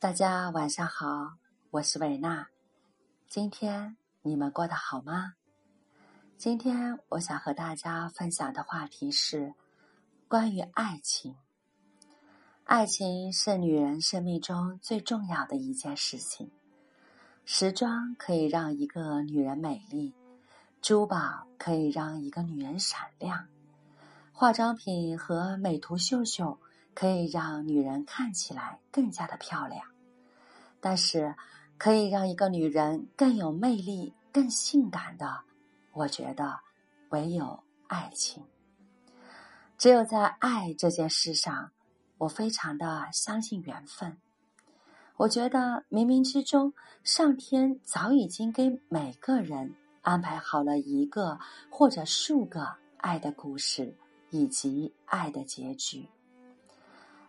大家晚上好，我是维娜。今天你们过得好吗？今天我想和大家分享的话题是关于爱情。爱情是女人生命中最重要的一件事情。时装可以让一个女人美丽，珠宝可以让一个女人闪亮，化妆品和美图秀秀。可以让女人看起来更加的漂亮，但是可以让一个女人更有魅力、更性感的，我觉得唯有爱情。只有在爱这件事上，我非常的相信缘分。我觉得冥冥之中，上天早已经给每个人安排好了一个或者数个爱的故事，以及爱的结局。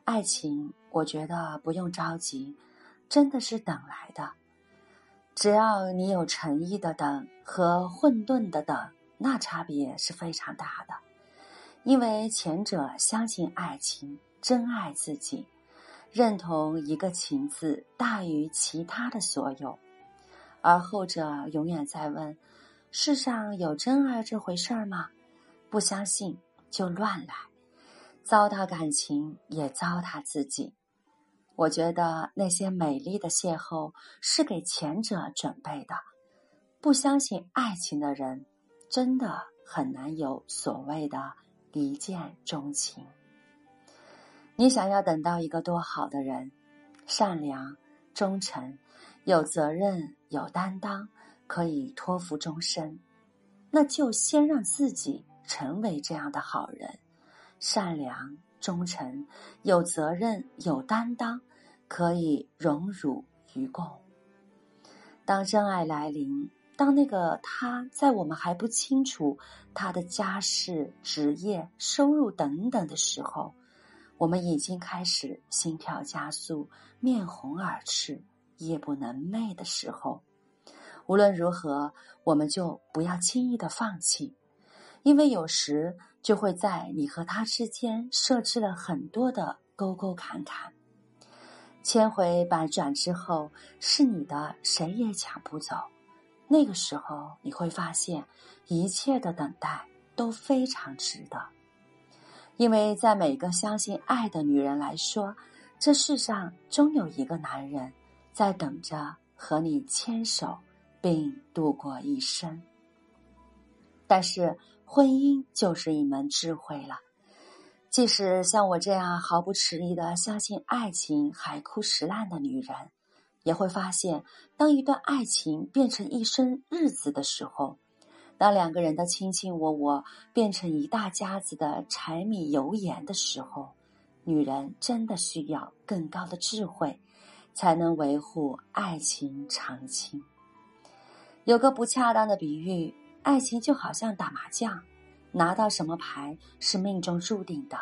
爱情，我觉得不用着急，真的是等来的。只要你有诚意的等和混沌的等，那差别是非常大的。因为前者相信爱情，真爱自己，认同一个“情”字大于其他的所有；而后者永远在问：世上有真爱这回事儿吗？不相信就乱来。糟蹋感情，也糟蹋自己。我觉得那些美丽的邂逅是给前者准备的。不相信爱情的人，真的很难有所谓的一见钟情。你想要等到一个多好的人，善良、忠诚、有责任、有担当，可以托付终身，那就先让自己成为这样的好人。善良、忠诚、有责任、有担当，可以荣辱与共。当真爱来临，当那个他在我们还不清楚他的家世、职业、收入等等的时候，我们已经开始心跳加速、面红耳赤、夜不能寐的时候，无论如何，我们就不要轻易的放弃。因为有时就会在你和他之间设置了很多的沟沟坎坎，千回百转之后，是你的谁也抢不走。那个时候你会发现，一切的等待都非常值得。因为在每个相信爱的女人来说，这世上终有一个男人在等着和你牵手并度过一生。但是。婚姻就是一门智慧了。即使像我这样毫不迟疑的相信爱情、海枯石烂的女人，也会发现，当一段爱情变成一生日子的时候，当两个人的卿卿我我变成一大家子的柴米油盐的时候，女人真的需要更高的智慧，才能维护爱情长青。有个不恰当的比喻。爱情就好像打麻将，拿到什么牌是命中注定的，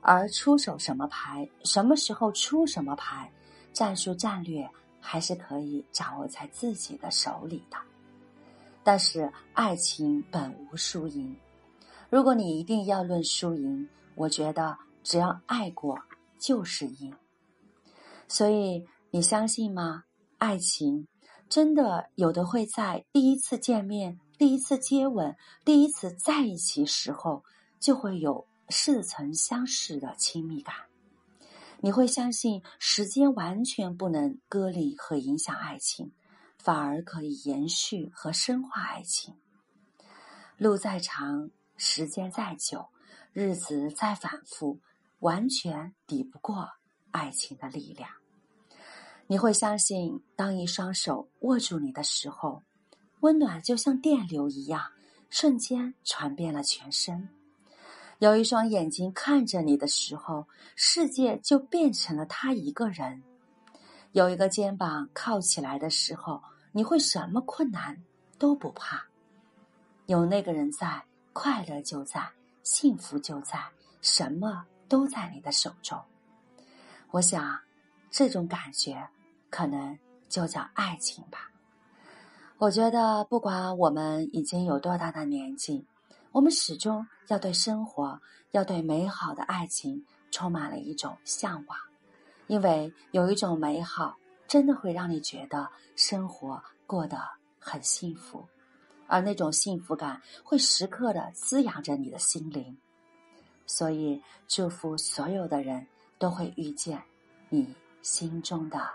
而出手什么牌、什么时候出什么牌，战术战略还是可以掌握在自己的手里的。但是爱情本无输赢，如果你一定要论输赢，我觉得只要爱过就是赢。所以你相信吗？爱情真的有的会在第一次见面。第一次接吻，第一次在一起时候，就会有似曾相识的亲密感。你会相信时间完全不能割离和影响爱情，反而可以延续和深化爱情。路再长，时间再久，日子再反复，完全抵不过爱情的力量。你会相信，当一双手握住你的时候。温暖就像电流一样，瞬间传遍了全身。有一双眼睛看着你的时候，世界就变成了他一个人。有一个肩膀靠起来的时候，你会什么困难都不怕。有那个人在，快乐就在，幸福就在，什么都在你的手中。我想，这种感觉可能就叫爱情吧。我觉得，不管我们已经有多大的年纪，我们始终要对生活、要对美好的爱情充满了一种向往。因为有一种美好，真的会让你觉得生活过得很幸福，而那种幸福感会时刻的滋养着你的心灵。所以，祝福所有的人都会遇见你心中的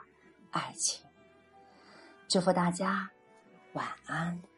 爱情。祝福大家，晚安。